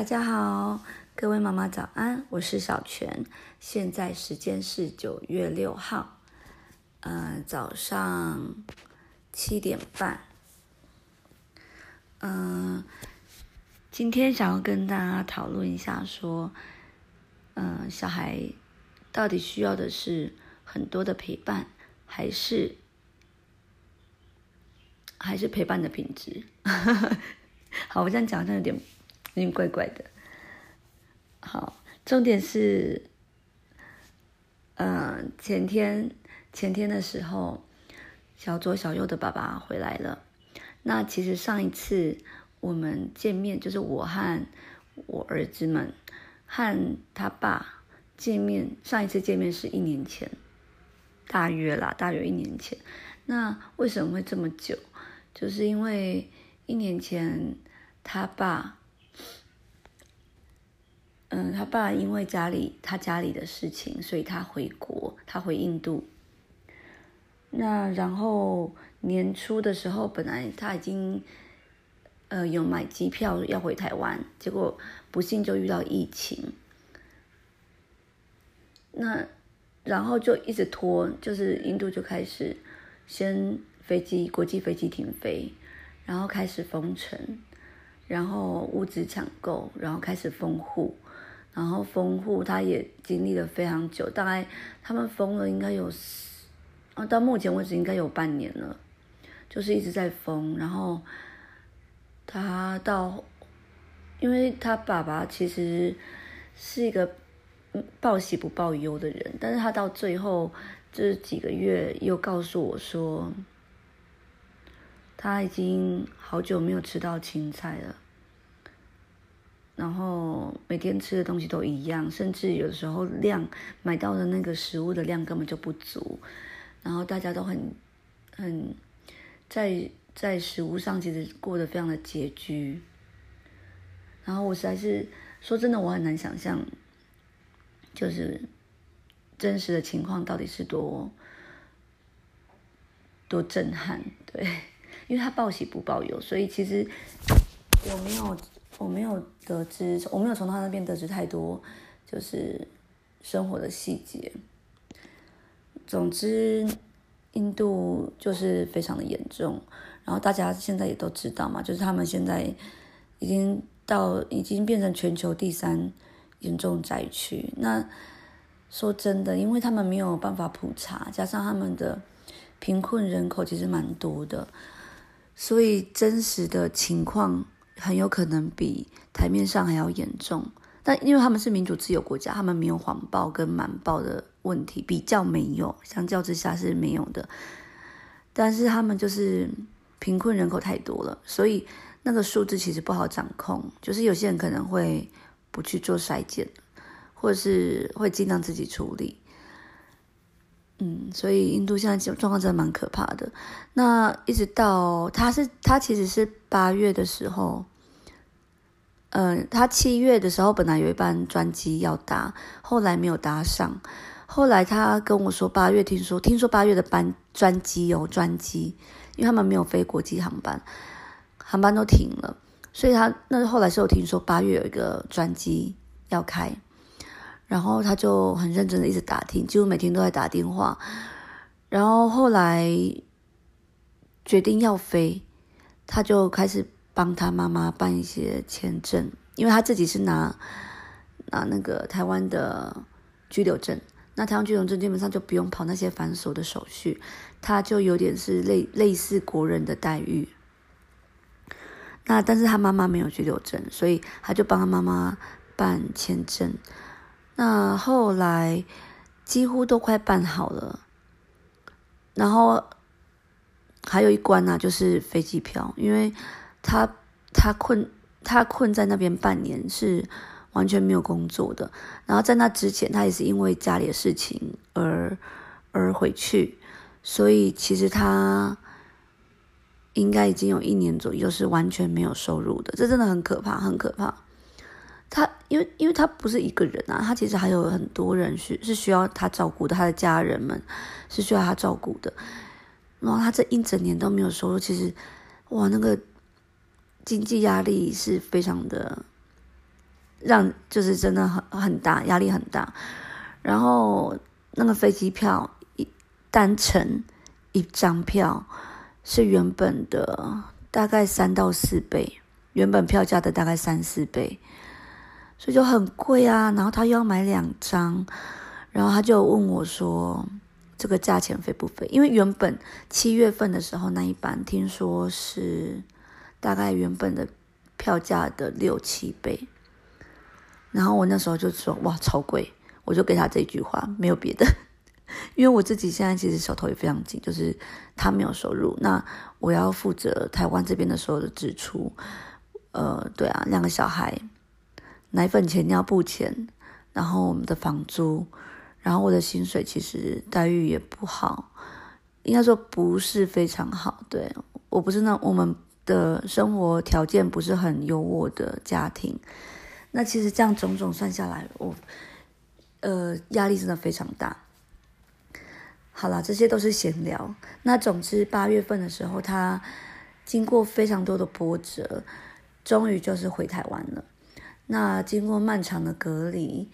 大家好，各位妈妈早安，我是小泉，现在时间是九月六号，呃，早上七点半。嗯，今天想要跟大家讨论一下，说，嗯，小孩到底需要的是很多的陪伴，还是还是陪伴的品质？好，我这样讲好像有点。有点怪怪的，好，重点是，嗯，前天前天的时候，小左小右的爸爸回来了。那其实上一次我们见面，就是我和我儿子们和他爸见面，上一次见面是一年前，大约啦，大约一年前。那为什么会这么久？就是因为一年前他爸。嗯，他爸因为家里他家里的事情，所以他回国，他回印度。那然后年初的时候，本来他已经呃有买机票要回台湾，结果不幸就遇到疫情。那然后就一直拖，就是印度就开始先飞机国际飞机停飞，然后开始封城，然后物资抢购，然后开始封户。然后封户，他也经历了非常久，大概他们封了应该有，啊，到目前为止应该有半年了，就是一直在封。然后他到，因为他爸爸其实是一个报喜不报忧的人，但是他到最后这几个月又告诉我说，他已经好久没有吃到青菜了。然后每天吃的东西都一样，甚至有的时候量买到的那个食物的量根本就不足，然后大家都很很在在食物上其实过得非常的拮据。然后我实在是说真的，我很难想象，就是真实的情况到底是多多震撼，对，因为他报喜不报忧，所以其实我没有。我没有得知，我没有从他那边得知太多，就是生活的细节。总之，印度就是非常的严重，然后大家现在也都知道嘛，就是他们现在已经到已经变成全球第三严重灾区。那说真的，因为他们没有办法普查，加上他们的贫困人口其实蛮多的，所以真实的情况。很有可能比台面上还要严重，但因为他们是民主自由国家，他们没有谎报跟瞒报的问题，比较没有，相较之下是没有的。但是他们就是贫困人口太多了，所以那个数字其实不好掌控。就是有些人可能会不去做筛检，或者是会尽量自己处理。嗯，所以印度现在状况真的蛮可怕的。那一直到他是他其实是八月的时候。嗯，他七月的时候本来有一班专机要搭，后来没有搭上。后来他跟我说，八月听说，听说八月的班专机哦，专机，因为他们没有飞国际航班，航班都停了，所以他那后来是有听说八月有一个专机要开，然后他就很认真的一直打听，几乎每天都在打电话，然后后来决定要飞，他就开始。帮他妈妈办一些签证，因为他自己是拿拿那个台湾的居留证，那台湾居留证基本上就不用跑那些繁琐的手续，他就有点是类类似国人的待遇。那但是他妈妈没有居留证，所以他就帮他妈妈办签证。那后来几乎都快办好了，然后还有一关呢，就是飞机票，因为。他他困他困在那边半年是完全没有工作的，然后在那之前他也是因为家里的事情而而回去，所以其实他应该已经有一年左右是完全没有收入的，这真的很可怕，很可怕。他因为因为他不是一个人啊，他其实还有很多人是是需要他照顾的，他的家人们是需要他照顾的，然后他这一整年都没有收入，其实哇那个。经济压力是非常的让就是真的很很大，压力很大。然后那个飞机票一单程一张票是原本的大概三到四倍，原本票价的大概三四倍，所以就很贵啊。然后他又要买两张，然后他就问我说：“这个价钱飞不飞？”因为原本七月份的时候那一班听说是大概原本的票价的六七倍，然后我那时候就说：“哇，超贵！”我就给他这句话，没有别的，因为我自己现在其实手头也非常紧，就是他没有收入，那我要负责台湾这边的所有的支出，呃，对啊，两个小孩，奶粉钱、尿布钱，然后我们的房租，然后我的薪水其实待遇也不好，应该说不是非常好，对。我不是那我们的生活条件不是很优渥的家庭，那其实这样种种算下来，我。呃，压力真的非常大。好了，这些都是闲聊。那总之，八月份的时候，他经过非常多的波折，终于就是回台湾了。那经过漫长的隔离，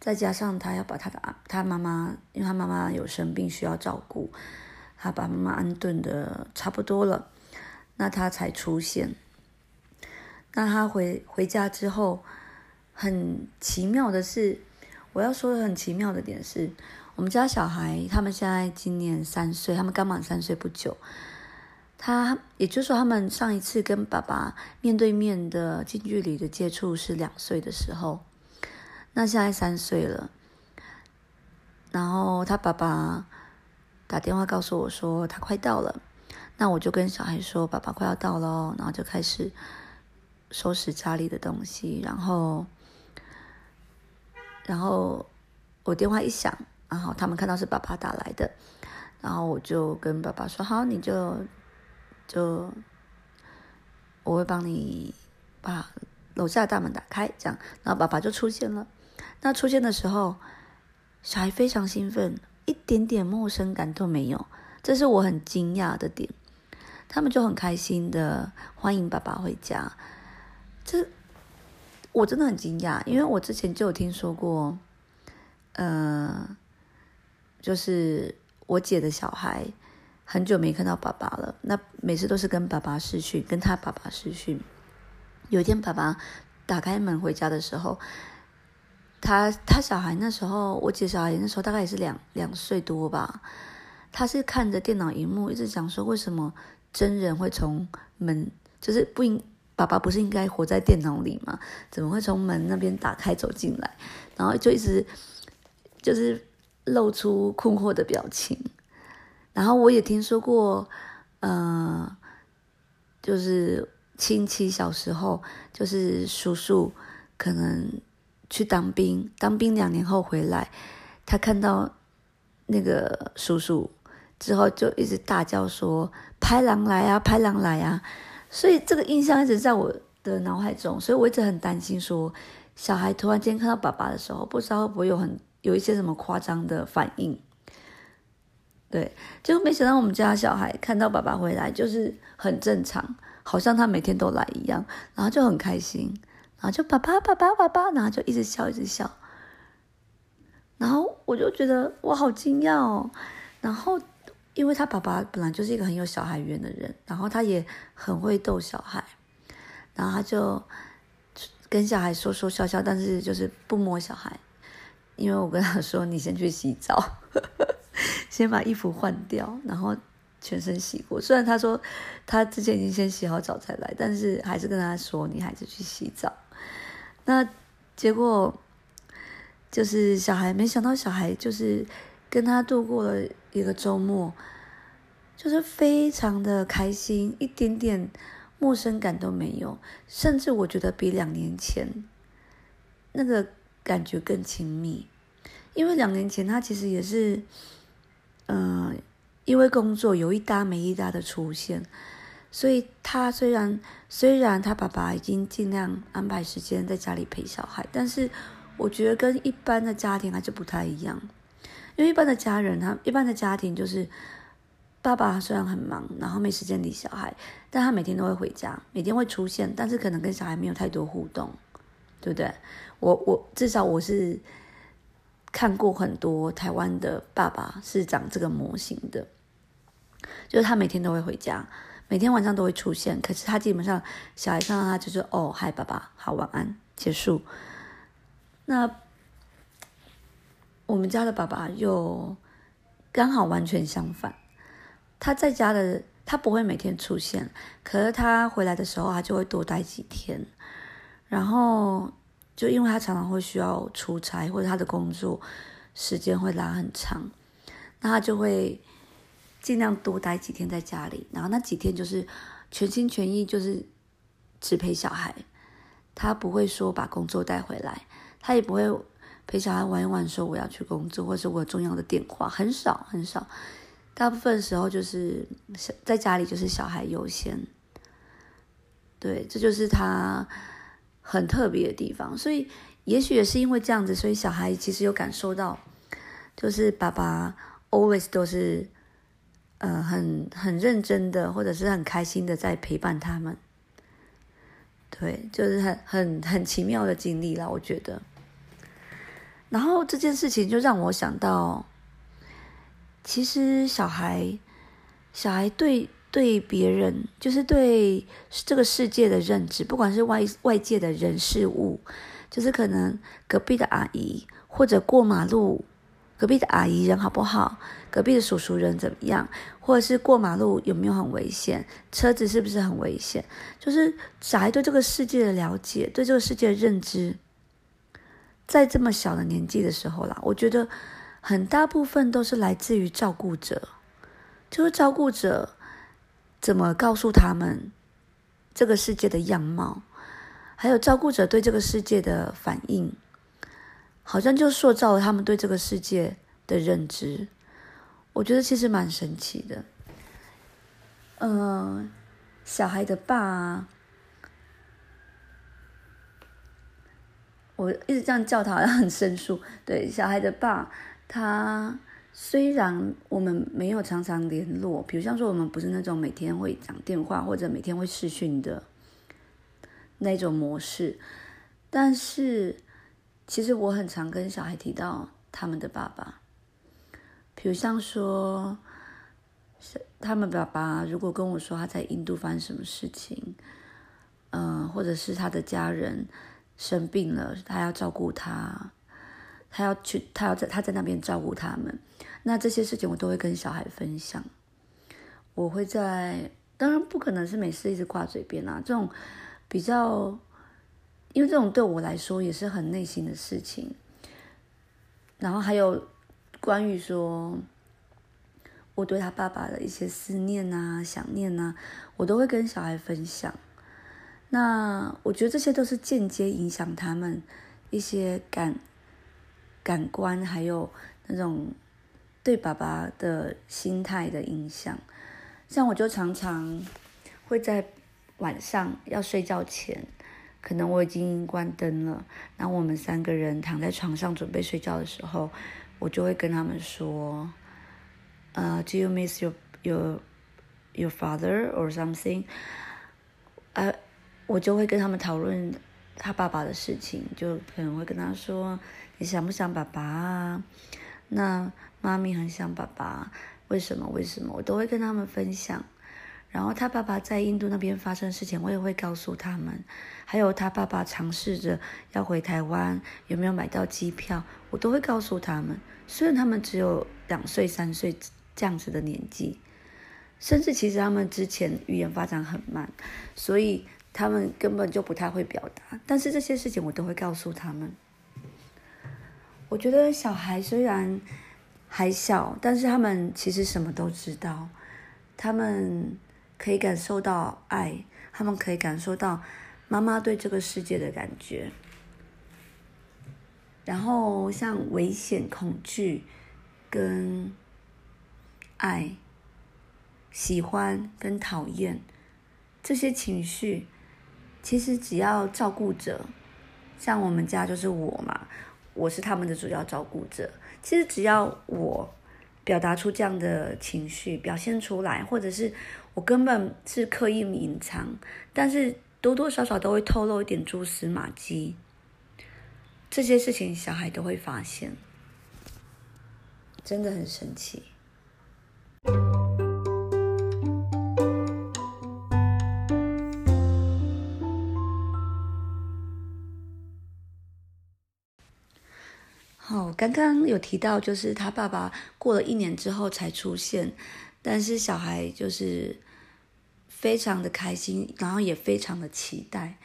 再加上他要把他的他妈妈，因为他妈妈有生病需要照顾，他把妈妈安顿的差不多了，那他才出现。那他回回家之后，很奇妙的是。我要说的很奇妙的点是，我们家小孩他们现在今年三岁，他们刚满三岁不久。他也就是说，他们上一次跟爸爸面对面的近距离的接触是两岁的时候，那现在三岁了。然后他爸爸打电话告诉我说他快到了，那我就跟小孩说爸爸快要到了，然后就开始收拾家里的东西，然后。然后我电话一响，然后他们看到是爸爸打来的，然后我就跟爸爸说：“好，你就就我会帮你把楼下的大门打开，这样。”然后爸爸就出现了。那出现的时候，小孩非常兴奋，一点点陌生感都没有，这是我很惊讶的点。他们就很开心的欢迎爸爸回家，这。我真的很惊讶，因为我之前就有听说过，呃，就是我姐的小孩很久没看到爸爸了，那每次都是跟爸爸视讯，跟他爸爸视讯。有一天爸爸打开门回家的时候，他他小孩那时候，我姐小孩那时候大概也是两两岁多吧，他是看着电脑荧幕一直讲说，为什么真人会从门就是不应。爸爸不是应该活在电脑里吗？怎么会从门那边打开走进来？然后就一直就是露出困惑的表情。然后我也听说过，呃，就是亲戚小时候，就是叔叔可能去当兵，当兵两年后回来，他看到那个叔叔之后，就一直大叫说：“拍狼来啊，拍狼来啊！”所以这个印象一直在我的脑海中，所以我一直很担心，说小孩突然间看到爸爸的时候，不知道会不会有很有一些什么夸张的反应。对，结果没想到我们家小孩看到爸爸回来就是很正常，好像他每天都来一样，然后就很开心，然后就爸爸爸爸爸爸，然后就一直笑一直笑，然后我就觉得我好惊讶哦，然后。因为他爸爸本来就是一个很有小孩缘的人，然后他也很会逗小孩，然后他就跟小孩说说笑笑，但是就是不摸小孩，因为我跟他说你先去洗澡，先把衣服换掉，然后全身洗过。虽然他说他之前已经先洗好澡才来，但是还是跟他说你还是去洗澡。那结果就是小孩没想到小孩就是跟他度过了。一个周末，就是非常的开心，一点点陌生感都没有，甚至我觉得比两年前那个感觉更亲密。因为两年前他其实也是，嗯，因为工作有一搭没一搭的出现，所以他虽然虽然他爸爸已经尽量安排时间在家里陪小孩，但是我觉得跟一般的家庭还是不太一样。因为一般的家人，他一般的家庭就是爸爸虽然很忙，然后没时间理小孩，但他每天都会回家，每天会出现，但是可能跟小孩没有太多互动，对不对？我我至少我是看过很多台湾的爸爸是长这个模型的，就是他每天都会回家，每天晚上都会出现，可是他基本上小孩看到他就是哦嗨爸爸好晚安结束。那我们家的爸爸又刚好完全相反，他在家的他不会每天出现，可是他回来的时候他就会多待几天，然后。就因为他常常会需要出差，或者他的工作时间会拉很长，那他就会尽量多待几天在家里，然后那几天就是全心全意就是只陪小孩，他不会说把工作带回来，他也不会陪小孩玩一玩说我要去工作，或者我有重要的电话，很少很少，大部分时候就是在家里就是小孩优先，对，这就是他。很特别的地方，所以也许也是因为这样子，所以小孩其实有感受到，就是爸爸 always 都是，呃，很很认真的，或者是很开心的在陪伴他们。对，就是很很很奇妙的经历了，我觉得。然后这件事情就让我想到，其实小孩，小孩对。对别人，就是对这个世界的认知，不管是外外界的人事物，就是可能隔壁的阿姨，或者过马路，隔壁的阿姨人好不好？隔壁的叔叔人怎么样？或者是过马路有没有很危险？车子是不是很危险？就是小孩对这个世界的了解，对这个世界的认知，在这么小的年纪的时候啦，我觉得很大部分都是来自于照顾者，就是照顾者。怎么告诉他们这个世界的样貌，还有照顾者对这个世界的反应，好像就塑造了他们对这个世界的认知。我觉得其实蛮神奇的。嗯，小孩的爸，我一直这样叫他，好像很生疏。对，小孩的爸，他。虽然我们没有常常联络，比如像说我们不是那种每天会讲电话或者每天会视讯的那种模式，但是其实我很常跟小孩提到他们的爸爸，比如像说，他们爸爸如果跟我说他在印度发生什么事情，嗯，或者是他的家人生病了，他要照顾他。他要去，他要在他在那边照顾他们。那这些事情我都会跟小孩分享。我会在，当然不可能是每次一直挂嘴边啊。这种比较，因为这种对我来说也是很内心的事情。然后还有关于说，我对他爸爸的一些思念啊、想念啊，我都会跟小孩分享。那我觉得这些都是间接影响他们一些感。感官还有那种对爸爸的心态的影响，像我就常常会在晚上要睡觉前，可能我已经关灯了，然后我们三个人躺在床上准备睡觉的时候，我就会跟他们说：“呃，Do you miss your your your father or something？” 呃，我就会跟他们讨论他爸爸的事情，就可能会跟他说。你想不想爸爸啊？那妈咪很想爸爸，为什么？为什么？我都会跟他们分享。然后他爸爸在印度那边发生的事情，我也会告诉他们。还有他爸爸尝试着要回台湾，有没有买到机票，我都会告诉他们。虽然他们只有两岁、三岁这样子的年纪，甚至其实他们之前语言发展很慢，所以他们根本就不太会表达。但是这些事情我都会告诉他们。我觉得小孩虽然还小，但是他们其实什么都知道，他们可以感受到爱，他们可以感受到妈妈对这个世界的感觉。然后像危险、恐惧、跟爱、喜欢跟讨厌这些情绪，其实只要照顾者，像我们家就是我嘛。我是他们的主要照顾者。其实只要我表达出这样的情绪，表现出来，或者是我根本是刻意隐藏，但是多多少少都会透露一点蛛丝马迹。这些事情小孩都会发现，真的很神奇。哦，刚刚有提到，就是他爸爸过了一年之后才出现，但是小孩就是非常的开心，然后也非常的期待。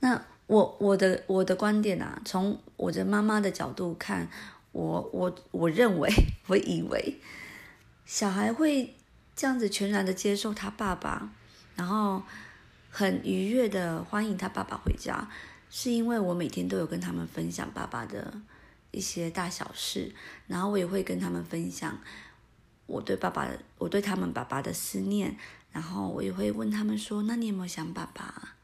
那我我的我的观点啊，从我的妈妈的角度看，我我我认为，我以为小孩会这样子全然的接受他爸爸，然后很愉悦的欢迎他爸爸回家，是因为我每天都有跟他们分享爸爸的。一些大小事，然后我也会跟他们分享我对爸爸、我对他们爸爸的思念，然后我也会问他们说：“那你有没有想爸爸？”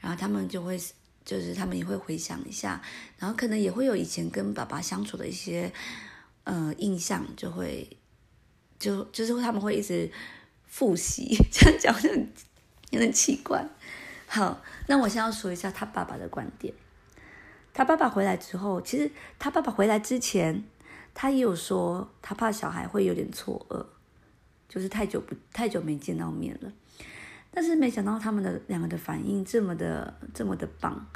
然后他们就会，就是他们也会回想一下，然后可能也会有以前跟爸爸相处的一些呃印象，就会就就是他们会一直复习，这样讲就有点奇怪。好，那我先要说一下他爸爸的观点。他爸爸回来之后，其实他爸爸回来之前，他也有说他怕小孩会有点错愕，就是太久不太久没见到面了。但是没想到他们的两个的反应这么的这么的棒，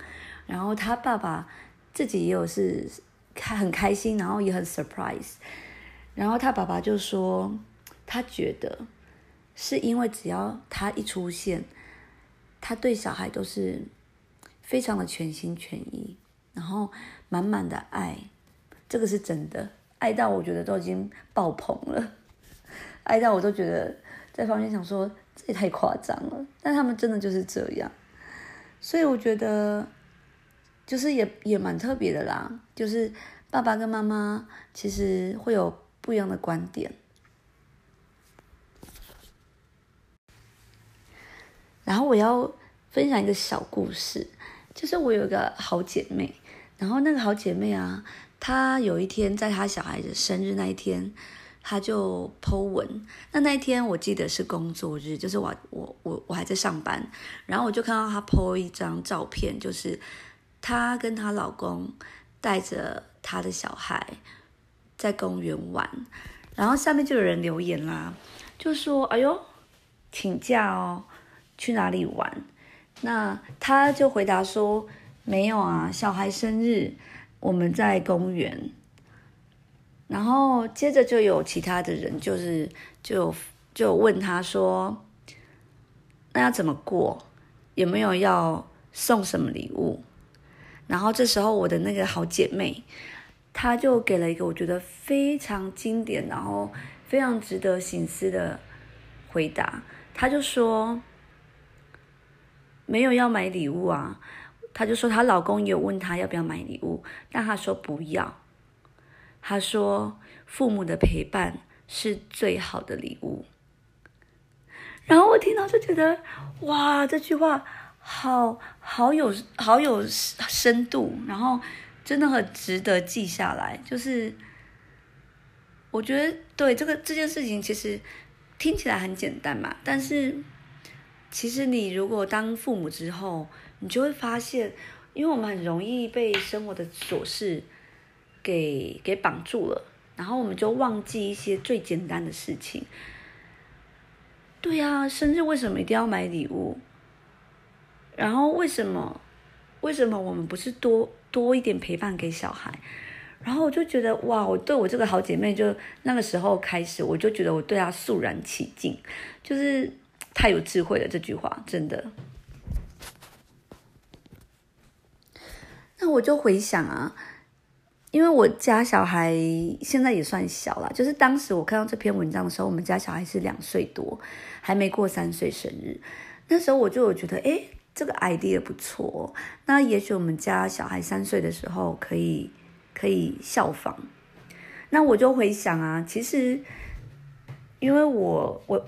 然后他爸爸自己也有是开很开心，然后也很 surprise。然后他爸爸就说，他觉得是因为只要他一出现，他对小孩都是非常的全心全意。然后满满的爱，这个是真的，爱到我觉得都已经爆棚了，爱到我都觉得在房间想说这也太夸张了，但他们真的就是这样，所以我觉得就是也也蛮特别的啦，就是爸爸跟妈妈其实会有不一样的观点。然后我要分享一个小故事。就是我有一个好姐妹，然后那个好姐妹啊，她有一天在她小孩子生日那一天，她就 Po 文。那那一天我记得是工作日，就是我我我我还在上班，然后我就看到她 Po 一张照片，就是她跟她老公带着她的小孩在公园玩，然后下面就有人留言啦，就说：“哎呦，请假哦，去哪里玩？”那他就回答说：“没有啊，小孩生日，我们在公园。”然后接着就有其他的人，就是就就问他说：“那要怎么过？有没有要送什么礼物？”然后这时候我的那个好姐妹，她就给了一个我觉得非常经典，然后非常值得醒思的回答。她就说。没有要买礼物啊，她就说她老公有问她要不要买礼物，但她说不要。她说父母的陪伴是最好的礼物。然后我听到就觉得哇，这句话好好有好有深度，然后真的很值得记下来。就是我觉得对这个这件事情其实听起来很简单嘛，但是。其实你如果当父母之后，你就会发现，因为我们很容易被生活的琐事给给绑住了，然后我们就忘记一些最简单的事情。对呀，生日为什么一定要买礼物？然后为什么为什么我们不是多多一点陪伴给小孩？然后我就觉得哇，我对我这个好姐妹，就那个时候开始，我就觉得我对她肃然起敬，就是。太有智慧了，这句话真的。那我就回想啊，因为我家小孩现在也算小了，就是当时我看到这篇文章的时候，我们家小孩是两岁多，还没过三岁生日。那时候我就有觉得，哎，这个 idea 不错。那也许我们家小孩三岁的时候可以可以效仿。那我就回想啊，其实因为我我。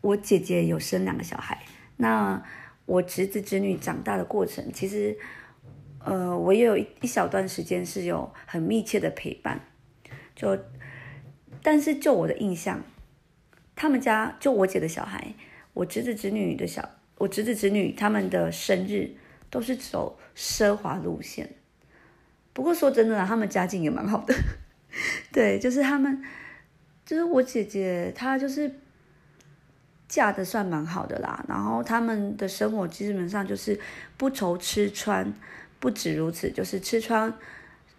我姐姐有生两个小孩，那我侄子侄女长大的过程，其实，呃，我也有一一小段时间是有很密切的陪伴，就，但是就我的印象，他们家就我姐的小孩，我侄子侄女的小，我侄子侄女他们的生日都是走奢华路线，不过说真的，他们家境也蛮好的。对，就是他们，就是我姐姐，她就是嫁的算蛮好的啦。然后他们的生活基本上就是不愁吃穿，不止如此，就是吃穿，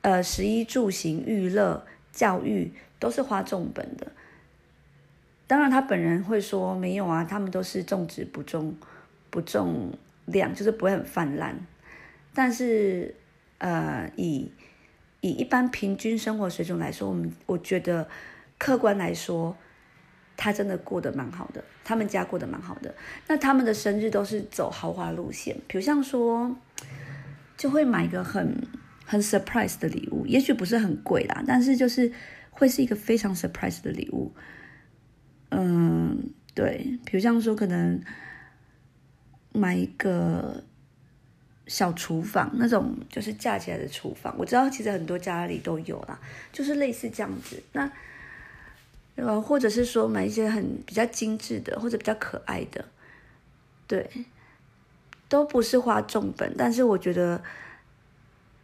呃，食衣住行、娱乐、教育都是花重本的。当然，他本人会说没有啊，他们都是重质不重不重量，就是不会很泛滥。但是，呃，以以一般平均生活水准来说，我们我觉得客观来说，他真的过得蛮好的，他们家过得蛮好的。那他们的生日都是走豪华路线，比如像说，就会买一个很很 surprise 的礼物，也许不是很贵啦，但是就是会是一个非常 surprise 的礼物。嗯，对，比如像说可能买一个。小厨房那种就是架起来的厨房，我知道其实很多家里都有啦，就是类似这样子。那呃，或者是说买一些很比较精致的或者比较可爱的，对，都不是花重本。但是我觉得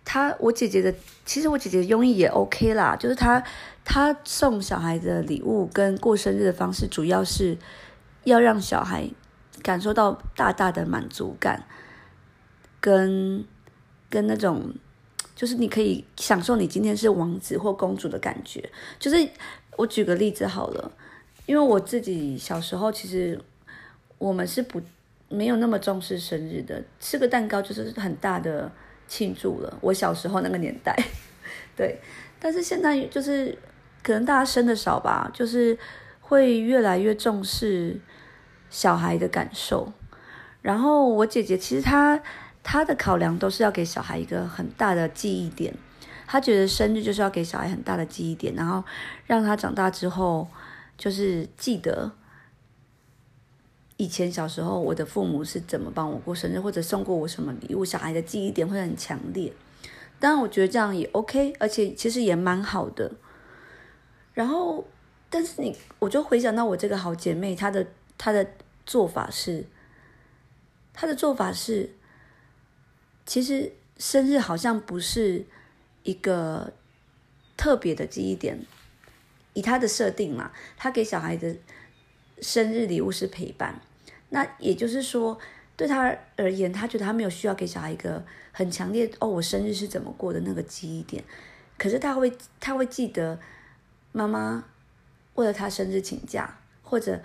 他我姐姐的，其实我姐姐的用意也 OK 啦，就是他他送小孩的礼物跟过生日的方式，主要是要让小孩感受到大大的满足感。跟跟那种，就是你可以享受你今天是王子或公主的感觉。就是我举个例子好了，因为我自己小时候其实我们是不没有那么重视生日的，吃个蛋糕就是很大的庆祝了。我小时候那个年代，对，但是现在就是可能大家生的少吧，就是会越来越重视小孩的感受。然后我姐姐其实她。她的考量都是要给小孩一个很大的记忆点，他觉得生日就是要给小孩很大的记忆点，然后让他长大之后就是记得以前小时候我的父母是怎么帮我过生日，或者送过我什么礼物，小孩的记忆点会很强烈。当然，我觉得这样也 OK，而且其实也蛮好的。然后，但是你，我就回想到我这个好姐妹，她的她的做法是，她的做法是。其实生日好像不是一个特别的记忆点，以他的设定嘛，他给小孩的生日礼物是陪伴，那也就是说，对他而言，他觉得他没有需要给小孩一个很强烈哦，我生日是怎么过的那个记忆点，可是他会他会记得妈妈为了他生日请假，或者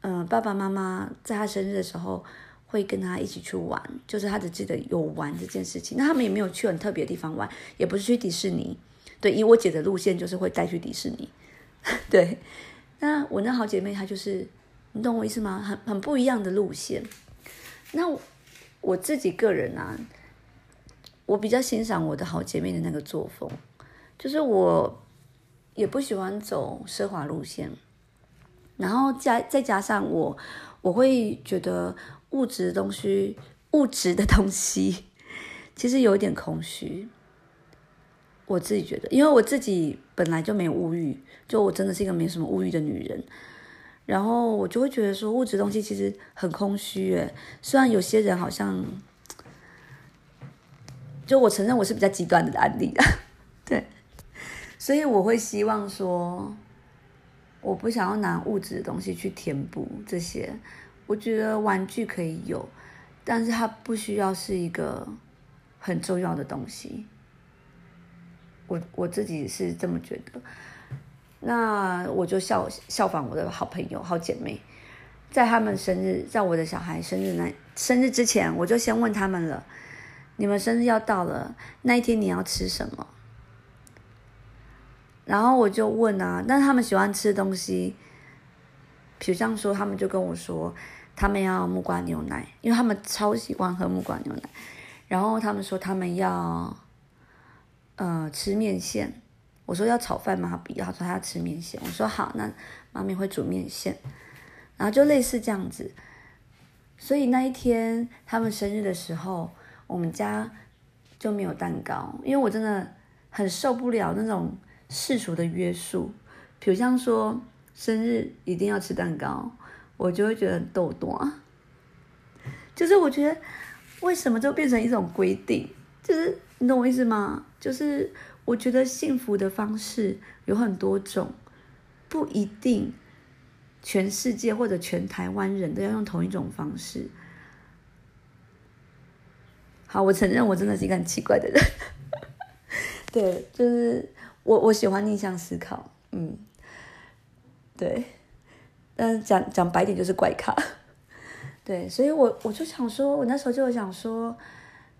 嗯爸爸妈妈在他生日的时候。会跟他一起去玩，就是他只记得有玩这件事情。那他们也没有去很特别的地方玩，也不是去迪士尼。对，以我姐的路线就是会带去迪士尼。对，那我那好姐妹她就是，你懂我意思吗？很很不一样的路线。那我自己个人啊，我比较欣赏我的好姐妹的那个作风，就是我也不喜欢走奢华路线，然后加再加上我，我会觉得。物质的东西，物质的东西，其实有一点空虚。我自己觉得，因为我自己本来就没有物欲，就我真的是一个没什么物欲的女人。然后我就会觉得说，物质东西其实很空虚。诶，虽然有些人好像，就我承认我是比较极端的案例的，对。所以我会希望说，我不想要拿物质的东西去填补这些。我觉得玩具可以有，但是它不需要是一个很重要的东西。我我自己是这么觉得。那我就效效仿我的好朋友、好姐妹，在他们生日，在我的小孩生日那生日之前，我就先问他们了：你们生日要到了，那一天你要吃什么？然后我就问啊，但是他们喜欢吃的东西。比如这样说，他们就跟我说，他们要木瓜牛奶，因为他们超喜欢喝木瓜牛奶。然后他们说他们要，呃，吃面线。我说要炒饭吗？他不要，他说他要吃面线。我说好，那妈咪会煮面线。然后就类似这样子。所以那一天他们生日的时候，我们家就没有蛋糕，因为我真的很受不了那种世俗的约束。比如像说。生日一定要吃蛋糕，我就会觉得很逗多。就是我觉得为什么就变成一种规定？就是你懂我意思吗？就是我觉得幸福的方式有很多种，不一定全世界或者全台湾人都要用同一种方式。好，我承认我真的是一个很奇怪的人。对，就是我我喜欢逆向思考，嗯，对，但讲讲白点就是怪咖。对，所以我我就想说，我那时候就想说。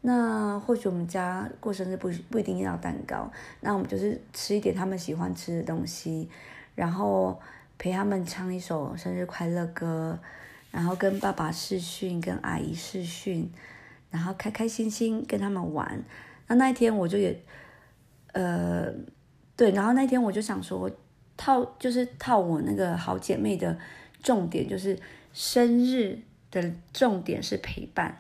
那或许我们家过生日不不一定要蛋糕，那我们就是吃一点他们喜欢吃的东西，然后陪他们唱一首生日快乐歌，然后跟爸爸视讯，跟阿姨视讯，然后开开心心跟他们玩。那那一天我就也，呃，对，然后那天我就想说，套就是套我那个好姐妹的重点，就是生日的重点是陪伴。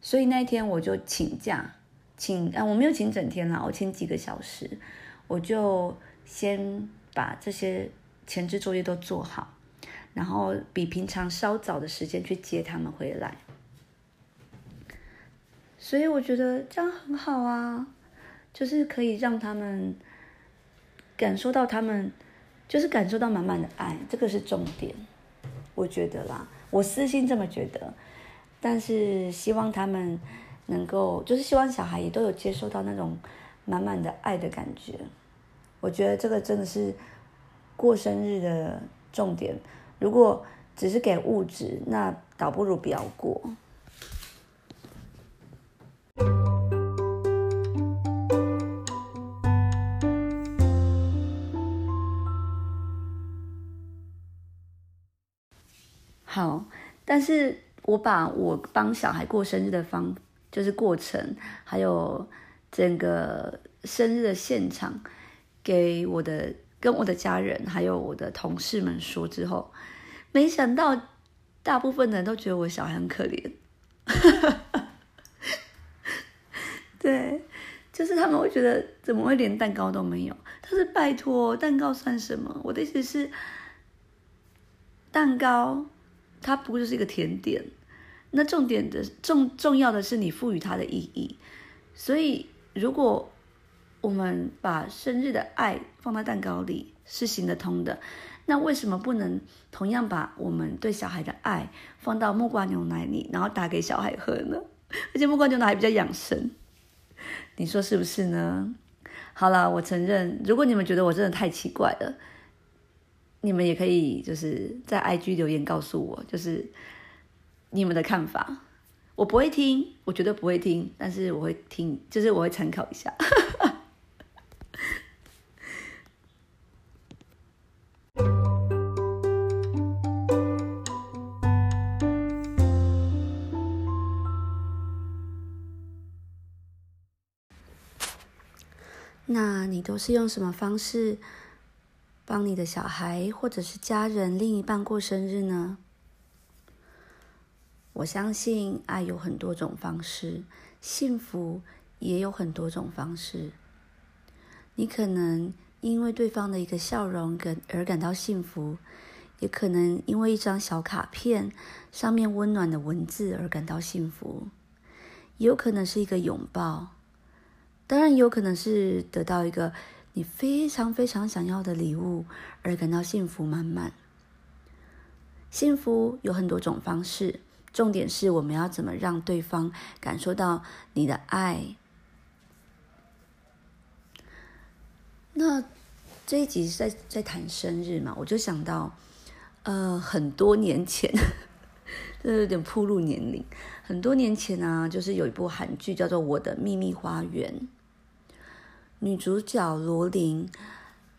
所以那一天我就请假，请啊我没有请整天啦，我请几个小时，我就先把这些前置作业都做好，然后比平常稍早的时间去接他们回来。所以我觉得这样很好啊，就是可以让他们感受到他们，就是感受到满满的爱，这个是重点，我觉得啦，我私心这么觉得。但是希望他们能够，就是希望小孩也都有接受到那种满满的爱的感觉。我觉得这个真的是过生日的重点。如果只是给物质，那倒不如不要过。但是。我把我帮小孩过生日的方，就是过程，还有整个生日的现场，给我的跟我的家人还有我的同事们说之后，没想到大部分人都觉得我小孩很可怜，对，就是他们会觉得怎么会连蛋糕都没有？他是拜托，蛋糕算什么？我的意思是，蛋糕它不过就是一个甜点。那重点的重重要的是你赋予它的意义，所以如果我们把生日的爱放在蛋糕里是行得通的，那为什么不能同样把我们对小孩的爱放到木瓜牛奶里，然后打给小孩喝呢？而且木瓜牛奶还比较养生，你说是不是呢？好了，我承认，如果你们觉得我真的太奇怪了，你们也可以就是在 IG 留言告诉我，就是。你们的看法，我不会听，我绝对不会听，但是我会听，就是我会参考一下。那你都是用什么方式帮你的小孩或者是家人、另一半过生日呢？我相信爱有很多种方式，幸福也有很多种方式。你可能因为对方的一个笑容感而感到幸福，也可能因为一张小卡片上面温暖的文字而感到幸福，也有可能是一个拥抱，当然有可能是得到一个你非常非常想要的礼物而感到幸福满满。幸福有很多种方式。重点是我们要怎么让对方感受到你的爱。那这一集在在谈生日嘛，我就想到，呃，很多年前，这有点铺路年龄。很多年前啊，就是有一部韩剧叫做《我的秘密花园》，女主角罗琳，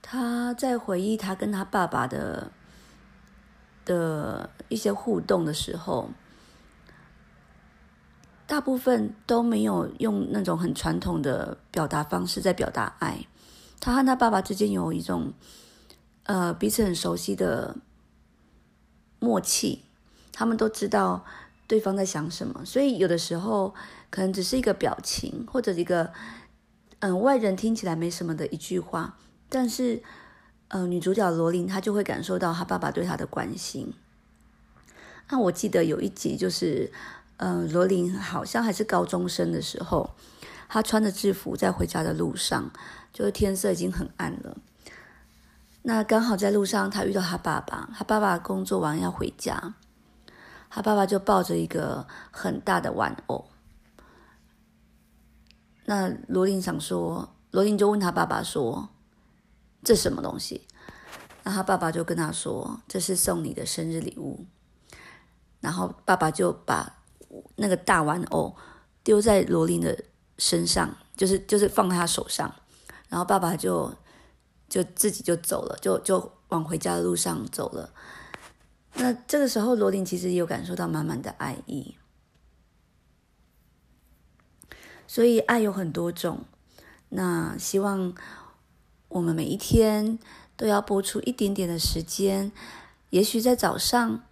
她在回忆她跟她爸爸的的一些互动的时候。大部分都没有用那种很传统的表达方式在表达爱。她和她爸爸之间有一种，呃，彼此很熟悉的默契。他们都知道对方在想什么，所以有的时候可能只是一个表情，或者一个嗯外人听起来没什么的一句话，但是呃女主角罗琳她就会感受到她爸爸对她的关心。那我记得有一集就是。呃，罗琳好像还是高中生的时候，她穿着制服在回家的路上，就是天色已经很暗了。那刚好在路上，他遇到他爸爸，他爸爸工作完要回家，他爸爸就抱着一个很大的玩偶。那罗琳想说，罗琳就问他爸爸说：“这什么东西？”那他爸爸就跟他说：“这是送你的生日礼物。”然后爸爸就把那个大玩偶丢在罗琳的身上，就是就是放在他手上，然后爸爸就就自己就走了，就就往回家的路上走了。那这个时候，罗琳其实也有感受到满满的爱意。所以爱有很多种，那希望我们每一天都要播出一点点的时间，也许在早上，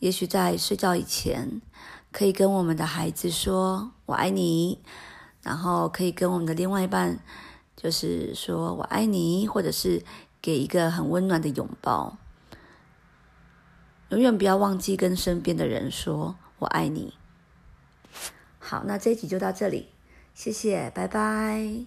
也许在睡觉以前，可以跟我们的孩子说“我爱你”，然后可以跟我们的另外一半，就是说我爱你，或者是给一个很温暖的拥抱。永远不要忘记跟身边的人说“我爱你”。好，那这一集就到这里。谢谢，拜拜。